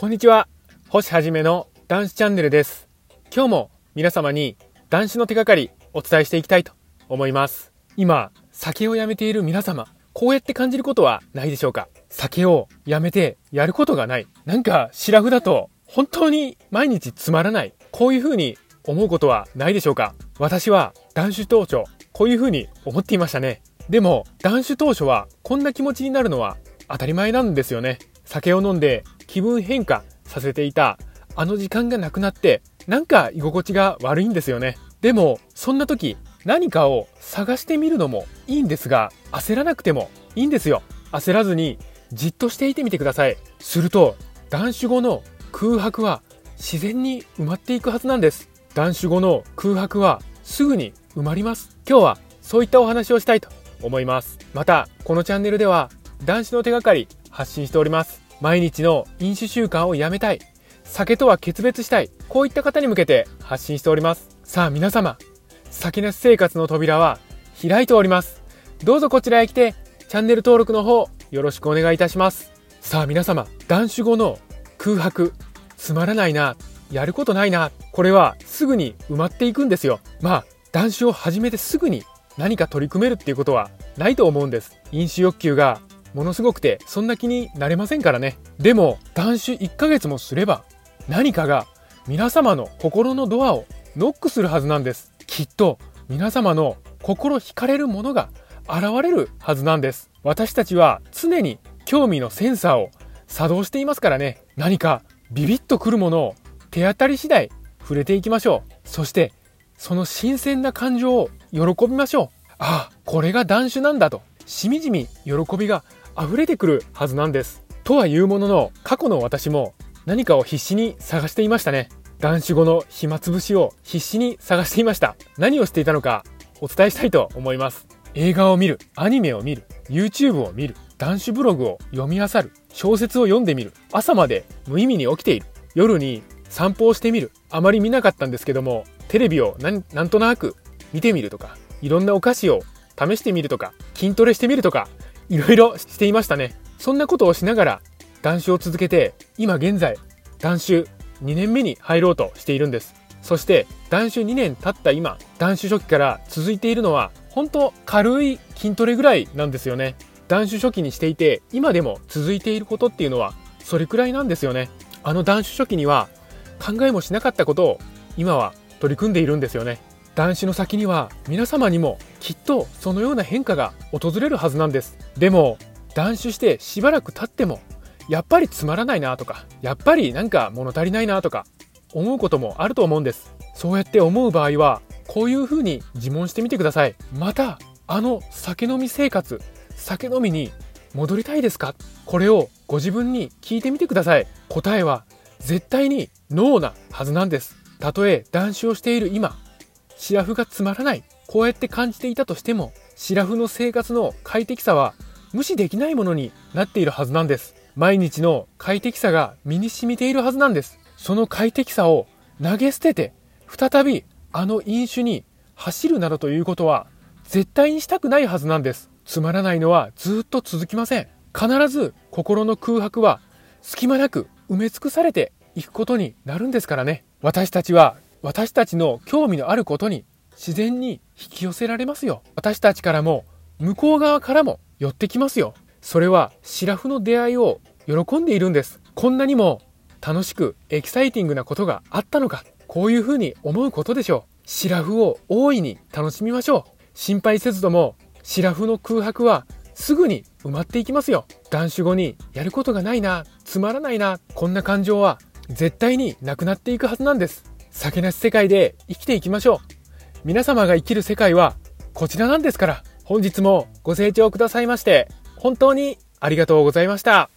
こんにちは。星はじめの男子チャンネルです。今日も皆様に男子の手がかりお伝えしていきたいと思います。今、酒をやめている皆様、こうやって感じることはないでしょうか？酒をやめてやることがない。なんか、シラフだと本当に毎日つまらない。こういう風に思うことはないでしょうか？私は男子当初、こういう風に思っていましたね。でも、男子当初はこんな気持ちになるのは当たり前なんですよね。酒を飲んで気分変化させていたあの時間がなくなってなんか居心地が悪いんですよね。でもそんな時何かを探してみるのもいいんですが焦らなくてもいいんですよ。焦らずにじっとしていてみてください。すると断酒後の空白は自然に埋まっていくはずなんです。断酒後の空白はすぐに埋まります。今日はそういったお話をしたいと思います。また、このチャンネルでは男子の手がかり発信しております。毎日の飲酒習慣をやめたい。酒とは決別したい。こういった方に向けて発信しております。さあ皆様、酒なし生活の扉は開いております。どうぞこちらへ来て、チャンネル登録の方よろしくお願いいたします。さあ皆様、断酒後の空白、つまらないな、やることないな、これはすぐに埋まっていくんですよ。まあ、断酒を始めてすぐに何か取り組めるっていうことはないと思うんです。飲酒欲求がものすごくてそんな気になれませんからね。でも断酒1ヶ月もすれば何かが皆様の心のドアをノックするはずなんです。きっと皆様の心惹かれるものが現れるはずなんです。私たちは常に興味のセンサーを作動していますからね。何かビビッとくるものを手当たり次第触れていきましょう。そしてその新鮮な感情を喜びましょう。ああこれが断酒なんだと。しみじみ喜びが溢れてくるはずなんです。とはいうものの、過去の私も何かを必死に探していましたね。男子後の暇つぶしを必死に探していました。何をしていたのかお伝えしたいと思います。映画を見る、アニメを見る、YouTube を見る、男子ブログを読み漁る、小説を読んでみる、朝まで無意味に起きている、夜に散歩をしてみる、あまり見なかったんですけども、テレビをなんとなく見てみるとか、いろんなお菓子を試してみるとか、筋トレしてみるとか、いろいろしていましたね。そんなことをしながら、断酒を続けて、今現在、断酒2年目に入ろうとしているんです。そして、断酒2年経った今、断酒初期から続いているのは、本当軽い筋トレぐらいなんですよね。断酒初期にしていて、今でも続いていることっていうのは、それくらいなんですよね。あの断酒初期には、考えもしなかったことを、今は取り組んでいるんですよね。男子の先には皆様にもきっとそのような変化が訪れるはずなんです。でも断酒してしばらく経ってもやっぱりつまらないなとかやっぱりなんか物足りないなとか思うこともあると思うんです。そうやって思う場合はこういうふうに自問してみてください。またあの酒飲み生活酒飲みに戻りたいですか？これをご自分に聞いてみてください。答えは絶対にノーなはずなんです。たとえ断酒をしている今シラフがつまらない。こうやって感じていたとしても、シラフの生活の快適さは無視できないものになっているはずなんです。毎日の快適さが身に染みているはずなんです。その快適さを投げ捨てて、再びあの飲酒に走るなどということは絶対にしたくないはずなんです。つまらないのはずっと続きません。必ず心の空白は隙間なく埋め尽くされていくことになるんですからね。私たちは私たちの興味のあることに自然に引き寄せられますよ。私たちからも向こう側からも寄ってきますよ。それはシラフの出会いを喜んでいるんです。こんなにも楽しくエキサイティングなことがあったのか。こういうふうに思うことでしょう。シラフを大いに楽しみましょう。心配せずともシラフの空白はすぐに埋まっていきますよ。断酒後にやることがないな、つまらないな、こんな感情は絶対になくなっていくはずなんです。酒なし世界で生きていきましょう。皆様が生きる世界はこちらなんですから、本日もご清聴くださいまして、本当にありがとうございました。